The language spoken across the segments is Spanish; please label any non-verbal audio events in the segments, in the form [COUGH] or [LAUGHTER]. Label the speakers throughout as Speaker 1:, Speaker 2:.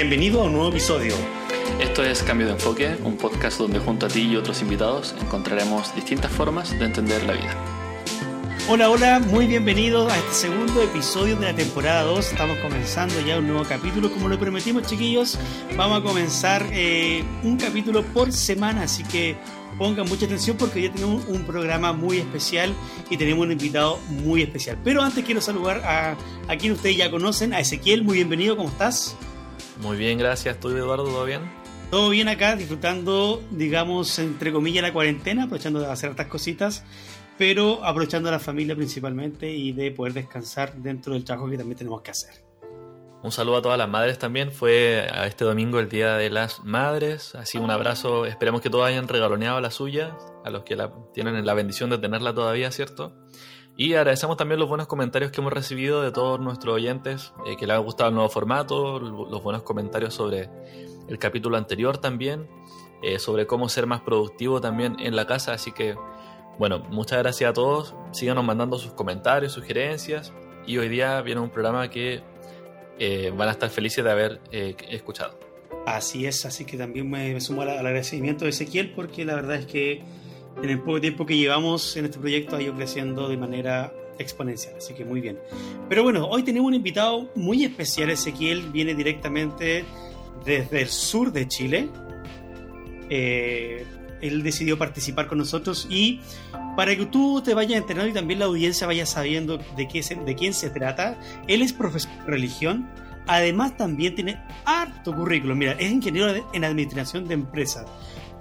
Speaker 1: Bienvenido a un nuevo episodio.
Speaker 2: Esto es Cambio de Enfoque, un podcast donde junto a ti y otros invitados encontraremos distintas formas de entender la vida.
Speaker 1: Hola, hola, muy bienvenidos a este segundo episodio de la temporada 2. Estamos comenzando ya un nuevo capítulo. Como lo prometimos, chiquillos, vamos a comenzar eh, un capítulo por semana, así que pongan mucha atención porque hoy tenemos un programa muy especial y tenemos un invitado muy especial. Pero antes quiero saludar a, a quien ustedes ya conocen, a Ezequiel. Muy bienvenido, ¿cómo estás?
Speaker 2: Muy bien, gracias. ¿Tú, Eduardo, todo bien?
Speaker 1: Todo bien acá, disfrutando, digamos, entre comillas, la cuarentena, aprovechando de hacer estas cositas, pero aprovechando a la familia principalmente y de poder descansar dentro del trabajo que también tenemos que hacer.
Speaker 2: Un saludo a todas las madres también. Fue este domingo el Día de las Madres. Así un abrazo. Esperemos que todos hayan regaloneado la suya, a los que la, tienen la bendición de tenerla todavía, ¿cierto? Y agradecemos también los buenos comentarios que hemos recibido de todos nuestros oyentes, eh, que les ha gustado el nuevo formato, los buenos comentarios sobre el capítulo anterior también, eh, sobre cómo ser más productivo también en la casa. Así que, bueno, muchas gracias a todos. Síganos mandando sus comentarios, sugerencias. Y hoy día viene un programa que eh, van a estar felices de haber escuchado.
Speaker 1: Así es, así que también me, sumo al, agradecimiento de Ezequiel porque la verdad es que en el poco tiempo que llevamos en este proyecto ha ido creciendo de manera exponencial, así que muy bien. Pero bueno, hoy tenemos un invitado muy especial, Ezequiel viene directamente desde el sur de Chile. Eh, él decidió participar con nosotros y para que tú te vayas enterando y también la audiencia vaya sabiendo de, de quién se trata, él es profesor de religión, además también tiene harto currículum, mira, es ingeniero en administración de empresas,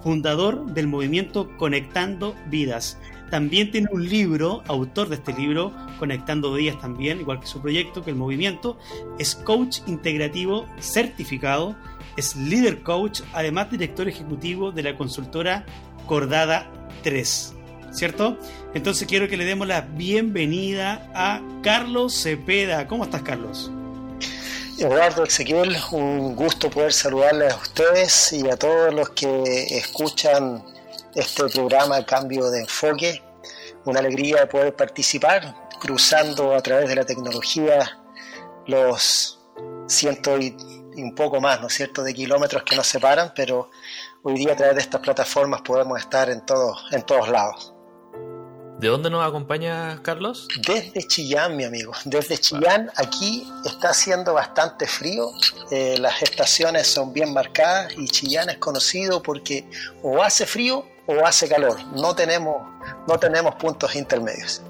Speaker 1: fundador del movimiento Conectando Vidas. También tiene un libro, autor de este libro, Conectando Vidas también, igual que su proyecto, que el movimiento, es coach integrativo certificado, es líder coach, además director ejecutivo de la consultora Cordada 3. ¿Cierto? Entonces quiero que le demos la bienvenida a Carlos Cepeda. ¿Cómo estás, Carlos?
Speaker 3: Eduardo Ezequiel, un gusto poder saludarles a ustedes y a todos los que escuchan este programa Cambio de Enfoque. Una alegría de poder participar cruzando a través de la tecnología los ciento y un poco más, ¿no es cierto?, de kilómetros que nos separan, pero hoy día a través de estas plataformas podemos estar en todos, en todos lados.
Speaker 2: ¿De dónde nos acompaña Carlos?
Speaker 3: Desde Chillán, mi amigo. Desde Chillán, aquí está haciendo bastante frío. Eh, las estaciones son bien marcadas y Chillán es conocido porque o hace frío o hace calor. No tenemos, no tenemos puntos intermedios.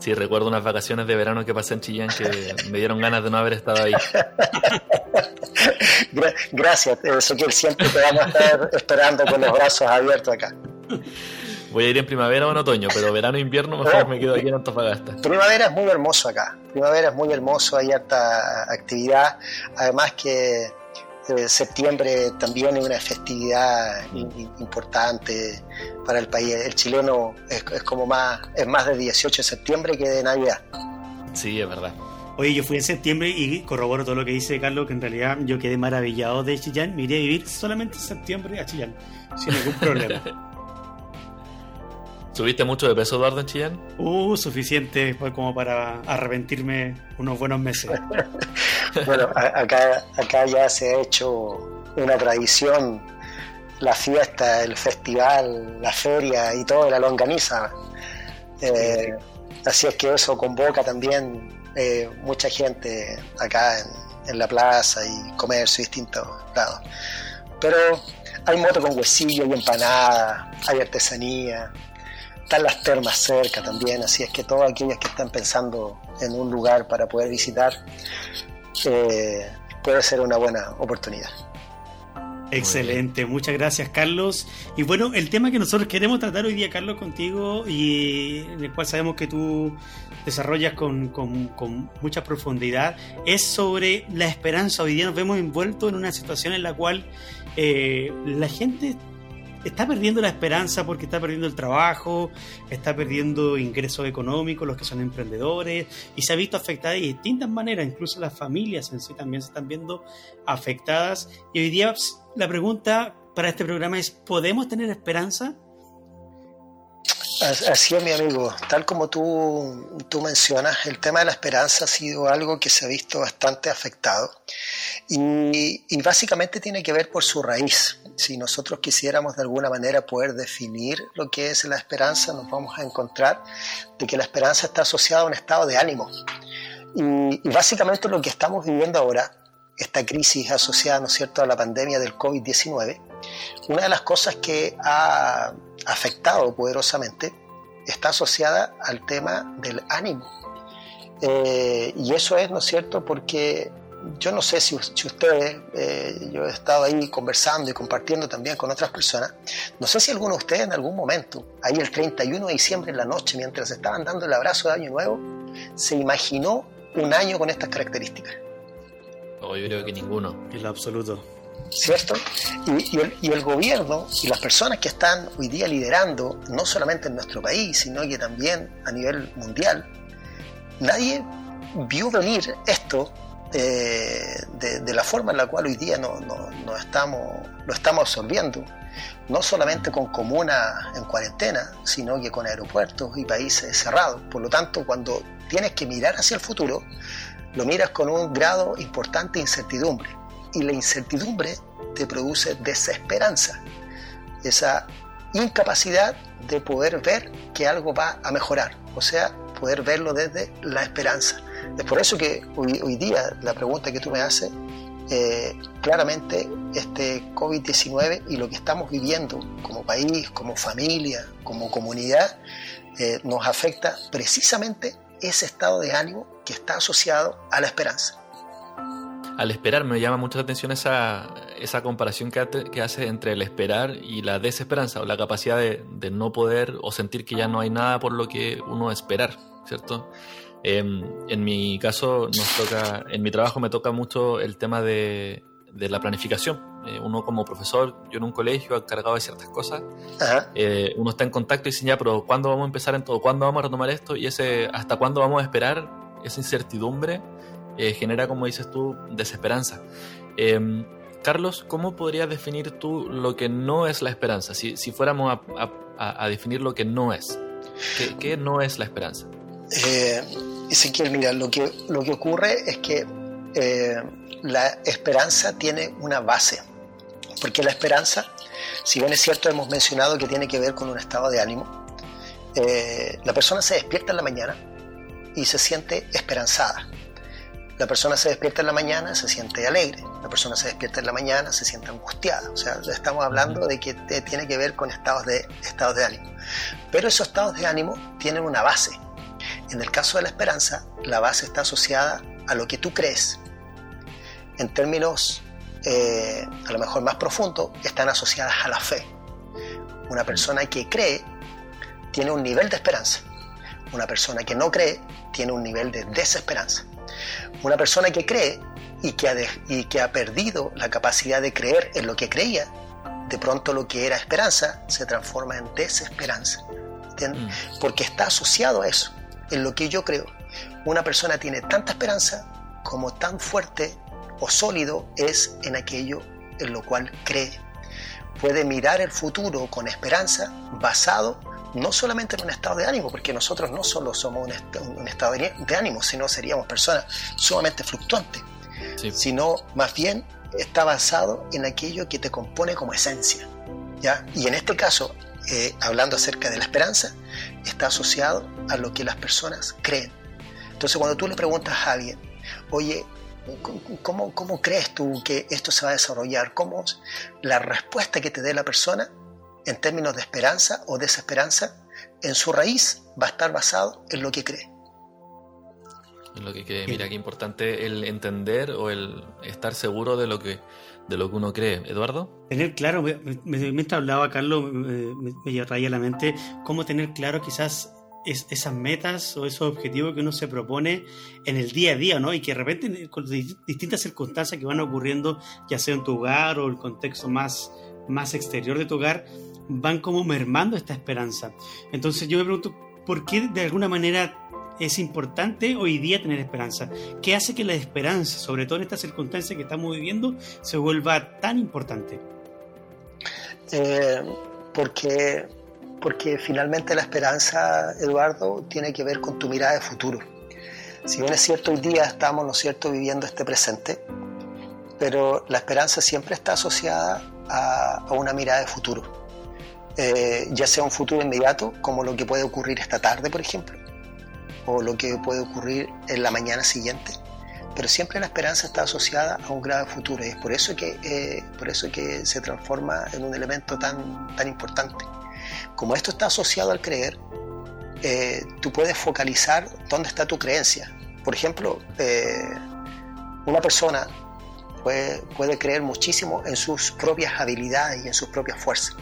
Speaker 2: Sí, recuerdo unas vacaciones de verano que pasé en Chillán que [LAUGHS] me dieron ganas de no haber estado ahí. [LAUGHS]
Speaker 3: Gracias, Ezequiel. Siempre te vamos a estar esperando con los brazos abiertos acá. [LAUGHS]
Speaker 2: Voy a ir en primavera o en otoño, pero verano e invierno mejor me quedo aquí en Antofagasta.
Speaker 3: Primavera es muy hermoso acá. Primavera es muy hermoso, hay harta actividad. Además que eh, septiembre también es una festividad importante para el país. El chileno es, como más, es más de 18 de septiembre que de Navidad.
Speaker 2: Sí, es verdad.
Speaker 1: Oye, yo fui en septiembre y corroboro todo lo que dice Carlos, que en realidad yo quedé maravillado de Chillán. Me iré a vivir solamente en septiembre a Chillán, sin ningún problema. [LAUGHS]
Speaker 2: ¿Subiste mucho de peso, Eduardo, en Chillán?
Speaker 1: Uh, suficiente pues, como para arrepentirme unos buenos meses. [LAUGHS]
Speaker 3: bueno, acá, acá ya se ha hecho una tradición la fiesta, el festival, la feria y todo, la longaniza. Eh, así es que eso convoca también eh, mucha gente acá en, en, la plaza y comercio distintos lados. Pero hay moto con huesillo y empanada, hay artesanía, están las termas cerca también, así es que todos aquellos que están pensando en un lugar para poder visitar, eh, puede ser una buena oportunidad.
Speaker 1: Excelente, muchas gracias Carlos. Y bueno, el tema que nosotros queremos tratar hoy día, Carlos, contigo, y en el cual sabemos que tú desarrollas con, con, mucha profundidad, es sobre la esperanza. Hoy día nos vemos envueltos en una situación en la cual eh, la gente está perdiendo la esperanza porque está perdiendo el trabajo, está perdiendo ingresos económicos, los que son emprendedores, y se ha visto afectada de distintas maneras, incluso las familias en sí también se están viendo afectadas. Y hoy día la pregunta para este programa es, ¿podemos tener esperanza?
Speaker 3: Así es, mi amigo. Tal como tú, tú mencionas, el tema de la esperanza ha sido algo que se ha visto bastante afectado y, y, básicamente tiene que ver por su raíz. Si nosotros quisiéramos de alguna manera poder definir lo que es la esperanza, nos vamos a encontrar de que la esperanza está asociada a un estado de ánimo. Y, básicamente lo que estamos viviendo ahora, esta crisis asociada, ¿no es cierto?, a la pandemia del COVID-19, una de las cosas que ha afectado poderosamente está asociada al tema del ánimo. Eh, y eso es, ¿no es cierto?, porque yo no sé si, ustedes, eh, yo he estado ahí conversando y compartiendo también con otras personas, no sé si alguno de ustedes en algún momento, ahí el 31 de diciembre en la noche, mientras estaban dando el abrazo de Año Nuevo, se imaginó un año con estas características.
Speaker 2: Oh, yo creo que ninguno.
Speaker 1: En lo absoluto.
Speaker 3: ¿Cierto? Y, el, gobierno y las personas que están hoy día liderando, no solamente en nuestro país, sino que también a nivel mundial, nadie vio venir esto eh, de, la forma en la cual hoy día no, no, estamos, lo estamos absorbiendo, no solamente con comunas en cuarentena, sino que con aeropuertos y países cerrados. Por lo tanto, cuando tienes que mirar hacia el futuro, lo miras con un grado importante de incertidumbre y la incertidumbre te produce desesperanza, esa incapacidad de poder ver que algo va a mejorar, o sea, poder verlo desde la esperanza. Es por eso que hoy, día la pregunta que tú me haces, eh, claramente este COVID-19 y lo que estamos viviendo como país, como familia, como comunidad, eh, nos afecta precisamente ese estado de ánimo que está asociado a la esperanza
Speaker 2: al esperar me llama mucho la atención esa, esa comparación que, hace entre el esperar y la desesperanza, o la capacidad de, no poder o sentir que ya no hay nada por lo que uno esperar, ¿cierto? Em, en mi caso, nos toca, en mi trabajo me toca mucho el tema de, la planificación. Eh, uno como profesor, yo en un colegio encargado de ciertas cosas, eh, uno está en contacto y dice, ya, pero ¿cuándo vamos a empezar en todo? ¿Cuándo vamos a retomar esto? Y ese, ¿hasta cuándo vamos a esperar? Esa incertidumbre eh, genera, como dices tú, desesperanza. Em, Carlos, ¿cómo podrías definir tú lo que no es la esperanza? Si, fuéramos a, definir lo que no es, ¿qué, no es la esperanza?
Speaker 3: Eh, Ezequiel, mira, lo que, lo que ocurre es que eh, la esperanza tiene una base, porque la esperanza, si bien es cierto, hemos mencionado que tiene que ver con un estado de ánimo, eh, la persona se despierta en la mañana y se siente esperanzada. La persona se despierta en la mañana, se siente alegre. La persona se despierta en la mañana, se siente angustiada. O sea, estamos hablando de que tiene que ver con estados de, estados de ánimo. Pero esos estados de ánimo tienen una base. En el caso de la esperanza, la base está asociada a lo que tú crees. En términos eh, a lo mejor más profundos, están asociadas a la fe. Una persona que cree tiene un nivel de esperanza. Una persona que no cree tiene un nivel de desesperanza. Una persona que cree y que, ha y que ha perdido la capacidad de creer en lo que creía, de pronto lo que era esperanza se transforma en desesperanza. Mm. Porque está asociado a eso, en lo que yo creo. Una persona tiene tanta esperanza como tan fuerte o sólido es en aquello en lo cual cree. Puede mirar el futuro con esperanza basado no solamente en un estado de ánimo, porque nosotros no solo somos un, estado de ánimo, sino seríamos personas sumamente fluctuantes, sino más bien está basado en aquello que te compone como esencia. ¿ya? Y en este caso, eh, hablando acerca de la esperanza, está asociado a lo que las personas creen. Entonces cuando tú le preguntas a alguien, oye, ¿cómo, cómo crees tú que esto se va a desarrollar? ¿Cómo la respuesta que te dé la persona en términos de esperanza o desesperanza, en su raíz va a estar basado en lo que cree.
Speaker 2: En lo que cree. Mira qué importante el entender o el estar seguro de lo que de lo que uno cree. Eduardo.
Speaker 1: Tener claro, mientras hablaba Carlos, me, me, traía a la mente cómo tener claro quizás esas metas o esos objetivos que uno se propone en el día a día, ¿no? Y que de repente con distintas circunstancias que van ocurriendo, ya sea en tu hogar o el contexto más, más exterior de tu hogar, van como mermando esta esperanza. Entonces yo me pregunto, ¿por qué de alguna manera es importante hoy día tener esperanza? ¿Qué hace que la esperanza, sobre todo en estas circunstancias que estamos viviendo, se vuelva tan importante?
Speaker 3: Eh, porque porque finalmente la esperanza, Eduardo, tiene que ver con tu mirada de futuro. Si bien es cierto, hoy día estamos, ¿no cierto?, viviendo este presente, pero la esperanza siempre está asociada a, una mirada de futuro. Eh, ya sea un futuro inmediato, como lo que puede ocurrir esta tarde, por ejemplo, o lo que puede ocurrir en la mañana siguiente, pero siempre la esperanza está asociada a un grado futuro y es por eso que, eh, por eso que se transforma en un elemento tan, tan importante. Como esto está asociado al creer, eh, tú puedes focalizar dónde está tu creencia. Por ejemplo, una persona puede, puede creer muchísimo en sus propias habilidades y en sus propias fuerzas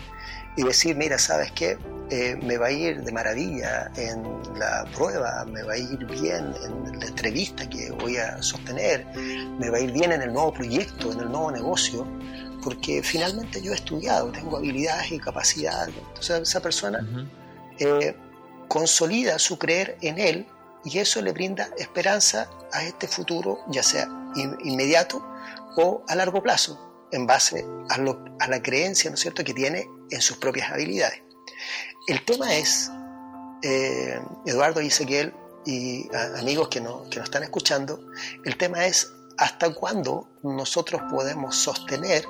Speaker 3: y decir, mira, ¿sabes qué? Eh, me va a ir de maravilla en la prueba, me va a ir bien en la entrevista que voy a sostener, me va a ir bien en el nuevo proyecto, en el nuevo negocio, porque finalmente yo he estudiado, tengo habilidades y capacidades. Entonces esa persona eh, consolida su creer en él y eso le brinda esperanza a este futuro, ya sea inmediato o a largo plazo en base a, la creencia ¿no es cierto? que tiene en sus propias habilidades. El tema es, eh, Eduardo y Ezequiel y amigos que, no, que nos están escuchando, el tema es hasta cuándo nosotros podemos sostener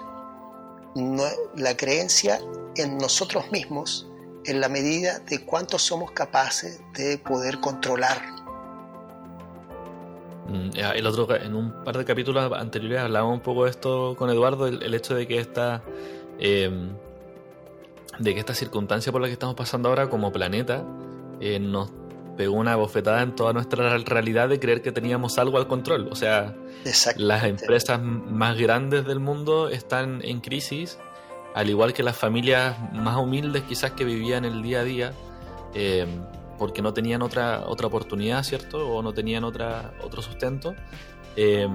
Speaker 3: la creencia en nosotros mismos en la medida de cuánto somos capaces de poder controlar
Speaker 2: Mm, el otro, en un par de capítulos anteriores hablábamos un poco de esto con Eduardo, el, hecho de que esta em, de que esta circunstancia por la que estamos pasando ahora como planeta eh, nos pegó una bofetada en toda nuestra realidad de creer que teníamos algo al control. O sea, las empresas más grandes del mundo están en crisis, al igual que las familias más humildes quizás que vivían el día a día. Eh, porque no tenían otra, otra oportunidad, ¿cierto? O no tenían otra, otro sustento. Eh,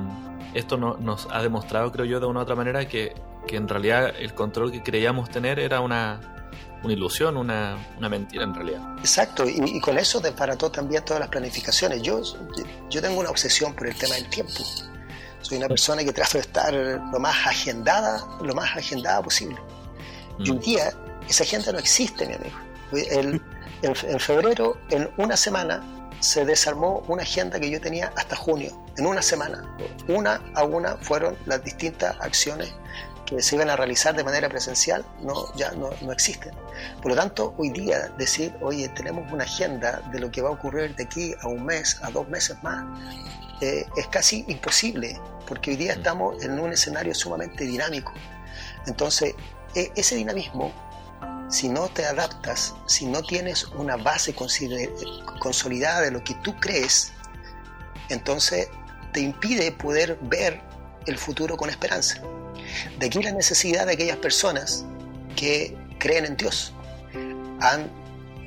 Speaker 2: esto nos ha demostrado, creo yo, de una u otra manera que, que en realidad el control que creíamos tener era una, una ilusión, una, una, mentira en realidad.
Speaker 3: Exacto, y, con eso desbarató también todas las planificaciones. Yo, yo tengo una obsesión por el tema del tiempo. Soy una persona que trato de estar lo más agendada, lo más agendada posible. Y un mm. día esa agenda no existe, mi amigo. El, en, febrero, en una semana, se desarmó una agenda que yo tenía hasta junio, en una semana. Una a una fueron las distintas acciones que se iban a realizar de manera presencial, no, ya no, no, existen. Por lo tanto, hoy día decir, oye, tenemos una agenda de lo que va a ocurrir de aquí a un mes, a dos meses más, eh, es casi imposible, porque hoy día mm. estamos en un escenario sumamente dinámico. Entonces, e, ese dinamismo si no te adaptas, si no tienes una base consolidada de lo que tú crees, entonces te impide poder ver el futuro con esperanza. De aquí la necesidad de aquellas personas que creen en Dios. Han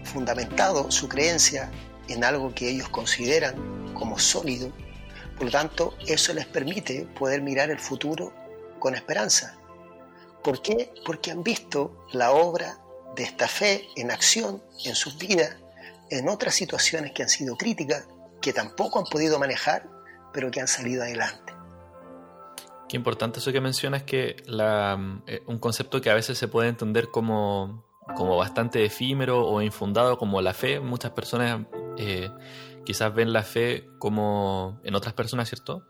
Speaker 3: fundamentado su creencia en algo que ellos consideran como sólido. Por lo tanto, eso les permite poder mirar el futuro con esperanza. ¿Por qué? Porque han visto la obra de esta fe en acción en sus vidas, en otras situaciones que han sido críticas, que tampoco han podido manejar, pero que han salido adelante.
Speaker 2: Qué importante eso que mencionas, que la, eh, un concepto que a veces se puede entender como, como bastante efímero o infundado, como la fe. Muchas personas eh, quizás ven la fe como, en otras personas, ¿cierto?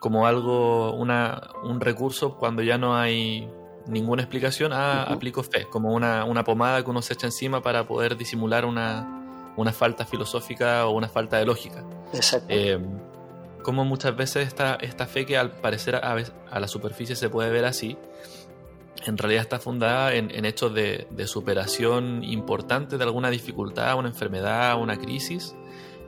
Speaker 2: Como algo, una, un recurso cuando ya no hay ninguna explicación, ah, aplico fe, como una, una, pomada que uno se echa encima para poder disimular una, una falta filosófica o una falta de lógica.
Speaker 3: Exacto. Eh,
Speaker 2: como muchas veces esta, esta fe que al parecer a, a, la superficie se puede ver así, en realidad está fundada en, en hechos de, de, superación importante de alguna dificultad, una enfermedad, una crisis,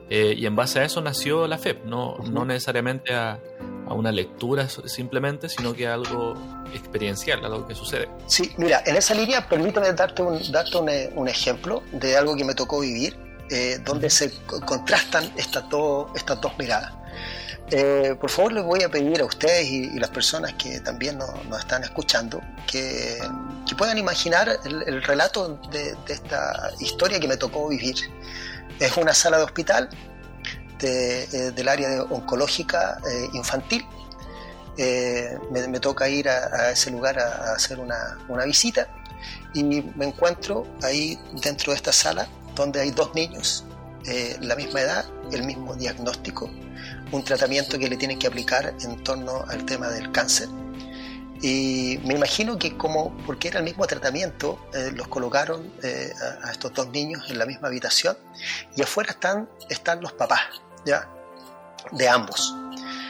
Speaker 2: eh, y en base a eso nació la fe, no, no necesariamente a, a, una lectura simplemente, sino que a algo experiencial, algo que sucede.
Speaker 3: Sí, mira, en esa línea permítame darte un, darte un, un ejemplo de algo que me tocó vivir, eh, donde se contrastan estas, estas dos miradas. Eh, por favor, les voy a pedir a ustedes y, las personas que también nos, nos están escuchando que, que, puedan imaginar el, el relato de, de, esta historia que me tocó vivir. Es una sala de hospital de, eh, del área de oncológica eh, infantil. Eh, me, me, toca ir a, a ese lugar a, a hacer una, una, visita y me encuentro ahí dentro de esta sala donde hay dos niños, eh, la misma edad, el mismo diagnóstico, un tratamiento que le tienen que aplicar en torno al tema del cáncer. Y me imagino que como, porque era el mismo tratamiento, eh, los colocaron eh, a, estos dos niños en la misma habitación y afuera están, están los papás, ¿ya? De ambos.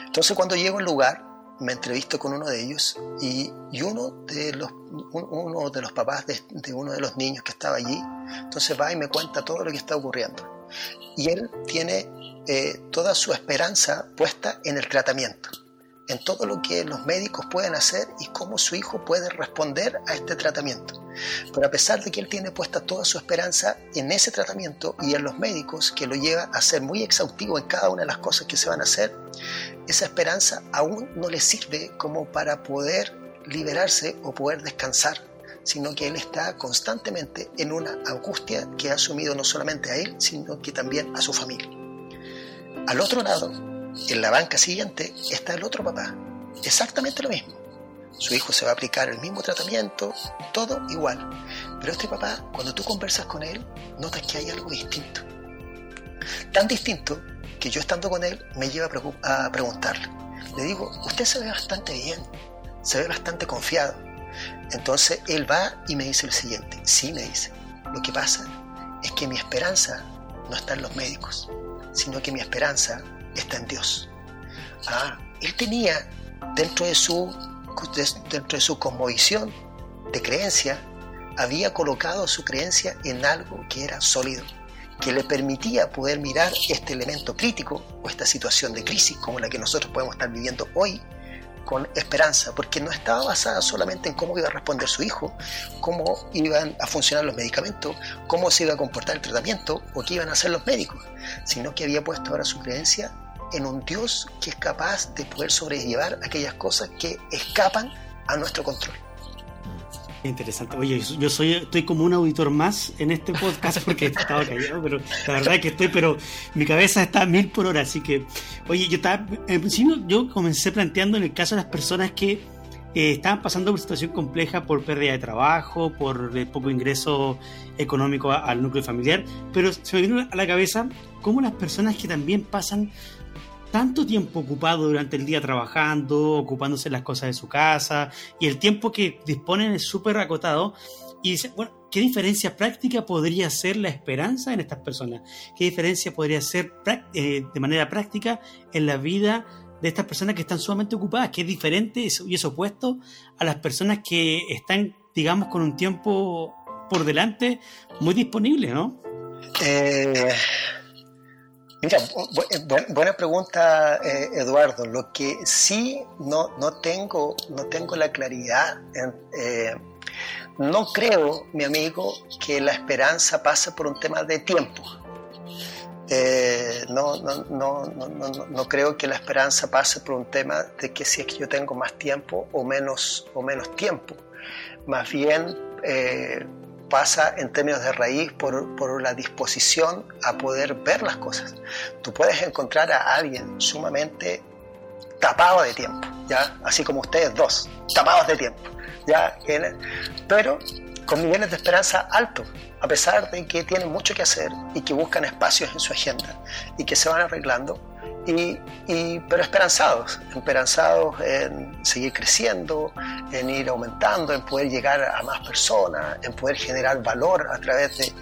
Speaker 3: Entonces cuando llego al lugar, me entrevisto con uno de ellos y, uno, de los, uno de los papás de, uno de los niños que estaba allí, entonces va y me cuenta todo lo que está ocurriendo. Y él tiene eh, toda su esperanza puesta en el tratamiento, en todo lo que los médicos pueden hacer y cómo su hijo puede responder a este tratamiento. Pero a pesar de que él tiene puesta toda su esperanza en ese tratamiento y en los médicos, que lo lleva a ser muy exhaustivo en cada una de las cosas que se van a hacer, esa esperanza aún no le sirve como para poder liberarse o poder descansar, sino que él está constantemente en una angustia que ha asumido no solamente a él, sino que también a su familia. Al otro lado, en la banca siguiente, está el otro papá, exactamente lo mismo. Su hijo se va a aplicar el mismo tratamiento, todo igual. Pero este papá, cuando tú conversas con él, notas que hay algo distinto. Tan distinto que yo estando con él me lleva a, preguntarle. Le digo, usted se ve bastante bien, se ve bastante confiado. Entonces él va y me dice el siguiente, sí me dice, lo que pasa es que mi esperanza no está en los médicos, sino que mi esperanza está en Dios. Ah, él tenía dentro de su, dentro de su de creencia, había colocado su creencia en algo que era sólido, que le permitía poder mirar este elemento crítico o esta situación de crisis como la que nosotros podemos estar viviendo hoy con esperanza, porque no estaba basada solamente en cómo iba a responder su hijo, cómo iban a funcionar los medicamentos, cómo se iba a comportar el tratamiento o qué iban a hacer los médicos, sino que había puesto ahora su creencia en un Dios que es capaz de poder sobrellevar aquellas cosas que escapan a nuestro control.
Speaker 1: Interesante. Oye, yo soy, estoy como un auditor más en este podcast porque [LAUGHS] estaba callado, pero la verdad es que estoy, pero mi cabeza está a mil por hora, así que, oye, yo estaba, en principio yo comencé planteando en el caso de las personas que eh, estaban pasando por situación compleja por pérdida de trabajo, por poco ingreso económico al núcleo familiar, pero se me vino a la cabeza cómo las personas que también pasan tanto tiempo ocupado durante el día trabajando, ocupándose las cosas de su casa, y el tiempo que disponen es súper acotado. Y dice, bueno, ¿qué diferencia práctica podría ser la esperanza en estas personas? ¿Qué diferencia podría ser eh, de manera práctica en la vida de estas personas que están sumamente ocupadas? ¿Qué es diferente y es opuesto a las personas que están, digamos, con un tiempo por delante muy disponible, ¿no?
Speaker 3: Eh, Mira, buena pregunta, eh, Eduardo. Lo que sí no, no, tengo, no tengo la claridad, eh, no creo, mi amigo, que la esperanza pase por un tema de tiempo. Eh, no, no, no, no, creo que la esperanza pase por un tema de que si es que yo tengo más tiempo o menos, o menos tiempo. Más bien, pasa en términos de raíz por, por, la disposición a poder ver las cosas. Tú puedes encontrar a alguien sumamente tapado de tiempo, ¿ya? Así como ustedes dos, tapados de tiempo, ¿ya? Pero con niveles de esperanza altos, a pesar de que tienen mucho que hacer y que buscan espacios en su agenda y que se van arreglando y, pero esperanzados, esperanzados en seguir creciendo, en ir aumentando, en poder llegar a más personas, en poder generar valor a través de,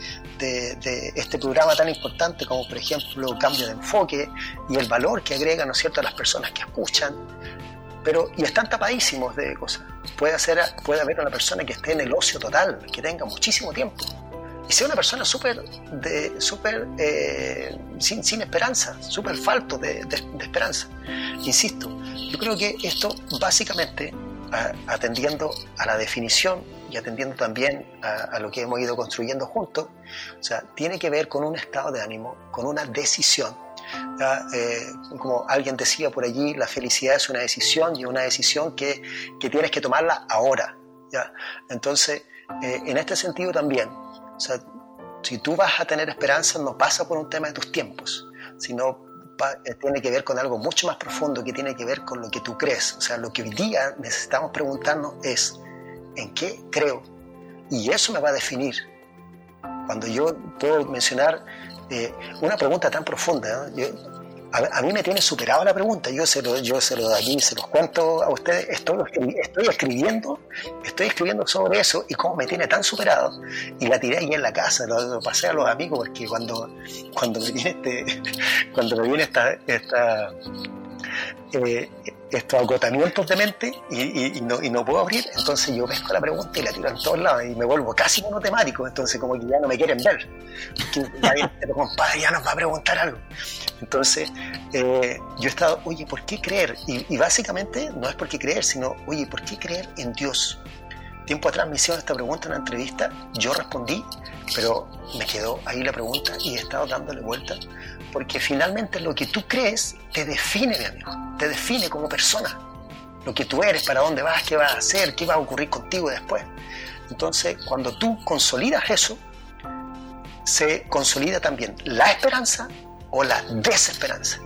Speaker 3: este programa tan importante como por ejemplo cambio de enfoque y el valor que agrega ¿no es cierto? a las personas que escuchan. Pero, y están tapadísimos de cosas. Puede, hacer, puede haber una persona que esté en el ocio total, que tenga muchísimo tiempo, y sea una persona súper super, eh, sin, sin, esperanza, súper falto de, esperanza. Insisto, yo creo que esto básicamente, atendiendo a la definición y atendiendo también a, lo que hemos ido construyendo juntos, o sea, tiene que ver con un estado de ánimo, con una decisión. Eh, como alguien decía por allí, la felicidad es una decisión y una decisión que, que tienes que tomarla ahora. ¿ya? Entonces, eh, en este sentido también, o sea, si tú vas a tener esperanza, no pasa por un tema de tus tiempos, sino eh, tiene que ver con algo mucho más profundo, que tiene que ver con lo que tú crees. O sea, lo que hoy día necesitamos preguntarnos es, ¿en qué creo? y eso me va a definir. Cuando yo puedo mencionar eh, una pregunta tan profunda, a, mí me tiene superado la pregunta, yo se lo, yo se lo aquí, se los cuento a ustedes, estoy, estoy escribiendo, estoy escribiendo sobre eso y cómo me tiene tan superado. Y la tiré ahí en la casa, lo, pasé a los amigos, porque cuando, cuando me viene este, [LAUGHS] cuando me viene esta, esta eh, estos agotamientos de mente y, no, y, puedo abrir, entonces yo pesco la pregunta y la tiro en todos lados y me vuelvo casi monotemático, entonces como que ya no me quieren ver. ya este compadre, ya nos va a preguntar algo. Entonces eh, yo he estado, oye, ¿por qué creer? Y, básicamente no es por qué creer, sino, oye, ¿por qué creer en Dios? Tiempo atrás me hicieron esta pregunta en una entrevista, yo respondí, pero me quedó ahí la pregunta y he estado dándole vuelta porque finalmente lo que tú crees te define, mi amigo, te define como persona. Lo que tú eres, para dónde vas, qué vas a hacer, qué va a ocurrir contigo después. Entonces, cuando tú consolidas eso, se consolida también la esperanza o la desesperanza.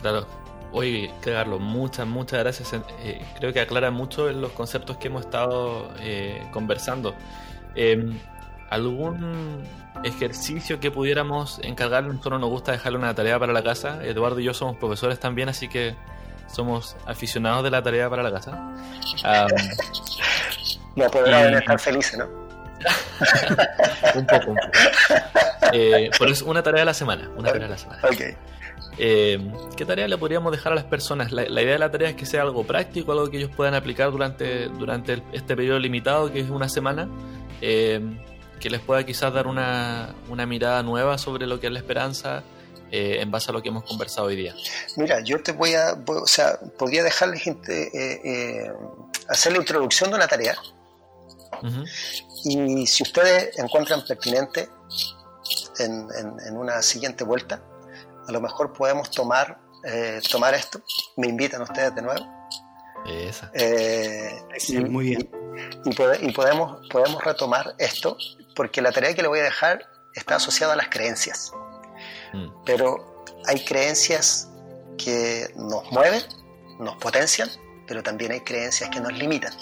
Speaker 2: Claro. Oye, Carlos, muchas, muchas gracias. Eh, creo que aclara mucho los conceptos que hemos estado eh, conversando. Em, ¿Algún ejercicio que pudiéramos encargarle. Nosotros nos gusta dejarle una tarea para la casa. Eduardo y yo somos profesores también, así que somos aficionados de la tarea para la casa.
Speaker 3: no podrán estar felices, ¿no? [LAUGHS]
Speaker 2: un poco, un poco. Eh, pero es una tarea a la semana. Una tarea a la semana. Eh, ¿Qué tarea le podríamos dejar a las personas? La, idea de la tarea es que sea algo práctico, algo que ellos puedan aplicar durante, durante este periodo limitado, que es una semana. Eh, que les pueda quizás dar una, mirada nueva sobre lo que es la esperanza eh, en base a lo que hemos conversado hoy día.
Speaker 3: Mira, yo te voy a, o sea, podría dejarles eh, eh, hacer la introducción de una tarea y si ustedes encuentran pertinente en, una siguiente vuelta, a lo mejor podemos tomar, tomar esto, me invitan ustedes de nuevo.
Speaker 2: Esa.
Speaker 1: sí, muy bien.
Speaker 3: Y, y, podemos, podemos retomar esto porque la tarea que le voy a dejar está asociada a las creencias. Mm. Pero hay creencias que nos mueven, nos potencian, pero también hay creencias que nos limitan.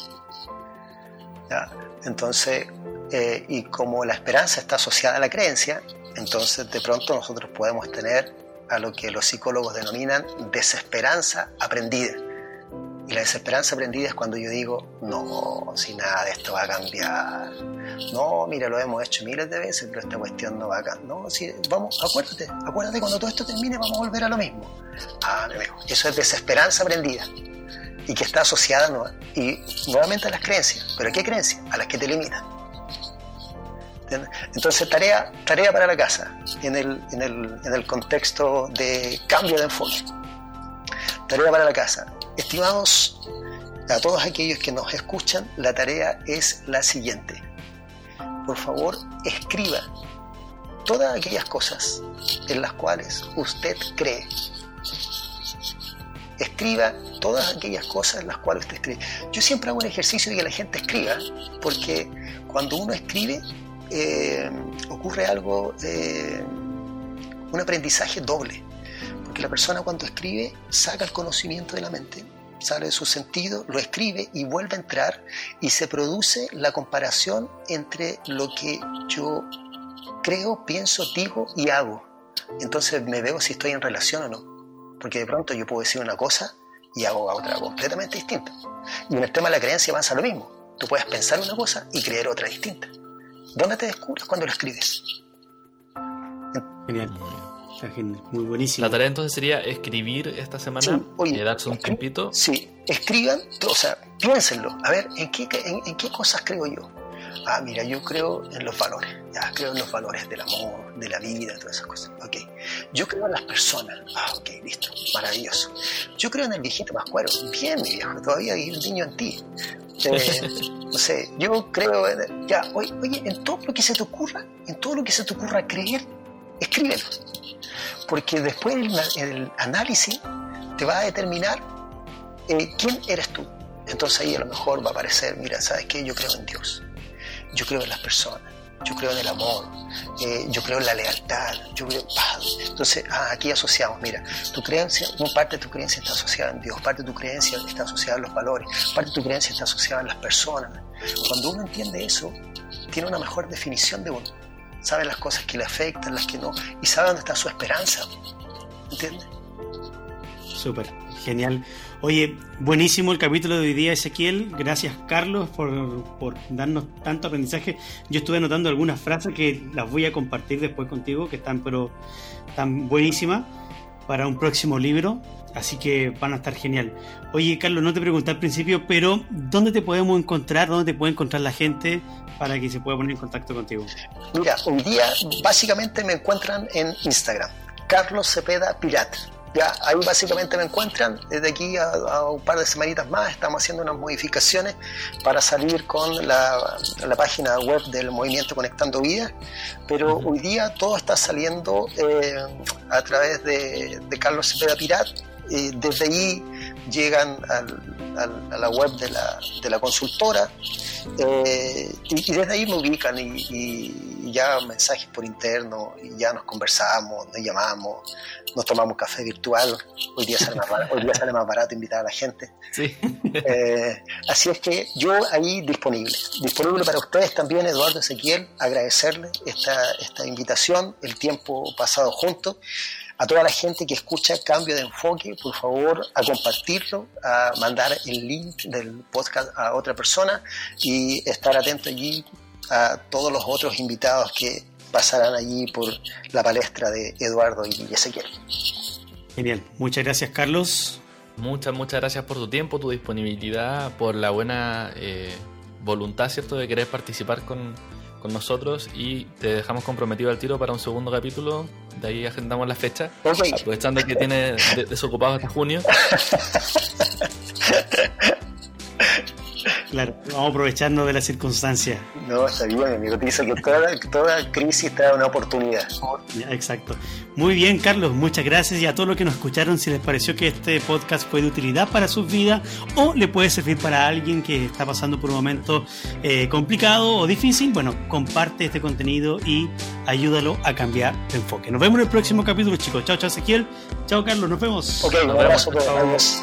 Speaker 3: Entonces, eh, y como la esperanza está asociada a la creencia, entonces de pronto nosotros podemos tener a lo que los psicólogos denominan desesperanza aprendida. Y la desesperanza aprendida es cuando yo digo, no, si nada de esto va a cambiar. No, mira, lo hemos hecho miles de veces, pero esta cuestión no va a cambiar. No, si, vamos, acuérdate, acuérdate, cuando todo esto termine vamos a volver a lo mismo. Ah, eso es desesperanza aprendida. Y que está asociada y nuevamente a las creencias. ¿Pero qué creencias? A las que te limitan. Entonces, tarea, tarea para la casa, en el, en, el, en el contexto de cambio de enfoque. Tarea para la casa Estimados a todos aquellos que nos escuchan, la tarea es la siguiente. Por favor, escriba todas aquellas cosas en las cuales usted cree. Escriba todas aquellas cosas en las cuales usted cree. Yo siempre hago un ejercicio de que la gente escriba, porque cuando uno escribe eh, ocurre algo, eh, un aprendizaje doble la persona cuando escribe saca el conocimiento de la mente, sale de su sentido, lo escribe y vuelve a entrar y se produce la comparación entre lo que yo creo, pienso, digo y hago. Entonces me veo si estoy en relación o no. Porque de pronto yo puedo decir una cosa y hago otra completamente distinta. Y en el tema de la creencia pasa lo mismo. Tú puedes pensar una cosa y creer otra distinta. ¿Dónde te descubres cuando lo escribes?
Speaker 1: Genial. Muy buenísimo.
Speaker 2: La tarea entonces sería escribir esta semana, y darse un tiempito.
Speaker 3: Sí, escriban, o sea, piénsenlo. A ver, ¿en qué, en, qué cosas creo yo? Ah, mira, yo creo en los valores. Ya, creo en los valores del amor, de la vida, todas esas cosas. Ok. Yo creo en las personas. Ah, ok, listo. Maravilloso. Yo creo en el viejito Pascuero. Bien, mi viejo, todavía hay un niño en ti. Eh, [LAUGHS] no sé, yo creo en, ya, oye, oye, en todo lo que se te ocurra, en todo lo que se te ocurra creer, escríbelo porque después el, análisis te va a determinar eh, quién eres tú. Entonces ahí a lo mejor va a aparecer, mira, ¿sabes qué? Yo creo en Dios, yo creo en las personas, yo creo en el amor, eh, yo creo en la lealtad, yo creo, entonces ah, aquí asociamos, mira, tu creencia, parte de tu creencia está asociada en Dios, parte de tu creencia está asociada en los valores, parte de tu creencia está asociada en las personas, Cuando uno entiende eso, tiene una mejor definición de uno. Sabe las cosas que le afectan, las que no, y sabe dónde está su esperanza. ¿Entiendes?
Speaker 1: Súper, genial. Oye, buenísimo el capítulo de hoy día, Ezequiel. Gracias, Carlos, por, por, darnos tanto aprendizaje. Yo estuve anotando algunas frases que las voy a compartir después contigo, que están, pero, tan buenísimas para un próximo libro. Así que van a estar genial. Oye, Carlos, no te pregunté al principio, pero ¿dónde te podemos encontrar? ¿Dónde te puede encontrar la gente para que se pueda poner en contacto contigo?
Speaker 3: Mira, hoy día básicamente me encuentran en Instagram. Carlos Cepeda Pirat. Ya, ahí básicamente me encuentran. Desde aquí a, un par de semanitas más estamos haciendo unas modificaciones para salir con la, página web del movimiento Conectando Vidas. Pero hoy día todo está saliendo eh, a través de, de Carlos Cepeda Pirat desde ahí llegan a la web de la, de la consultora eh, y, desde ahí me ubican y, ya mensajes por interno y ya nos conversamos, nos llamamos, nos tomamos café virtual. Hoy día sale más barato, hoy día sale más barato invitar a la gente. Eh, así es que yo ahí disponible, disponible para ustedes también, Eduardo Ezequiel, agradecerle esta, esta invitación, el tiempo pasado juntos a toda la gente que escucha Cambio de Enfoque, por favor, a compartirlo, a mandar el link del podcast a otra persona y estar atento allí a todos los otros invitados que pasarán allí por la palestra de Eduardo y Ezequiel.
Speaker 1: Genial, muchas gracias Carlos.
Speaker 2: Muchas, muchas gracias por tu tiempo, tu disponibilidad, por la buena eh, voluntad, ¿cierto?, de querer participar con, con nosotros y te dejamos comprometido al tiro para un segundo capítulo. De ahí agendamos la fecha, aprovechando que tiene desocupado hasta junio. [LAUGHS]
Speaker 1: Claro, vamos aprovechando de la circunstancia.
Speaker 3: No, está bien, amigo. Te dice que toda, toda crisis trae una oportunidad.
Speaker 1: Exacto. Muy bien, Carlos, muchas gracias. Y a todos los que nos escucharon, si les pareció que este podcast fue de utilidad para sus vidas o le puede servir para alguien que está pasando por un momento eh, complicado o difícil, bueno, comparte este contenido y ayúdalo a cambiar de enfoque. Nos vemos en el próximo capítulo, chicos. Chao, chao, Ezequiel. Chao, Carlos. Nos vemos.
Speaker 3: Ok, un abrazo. Vemos.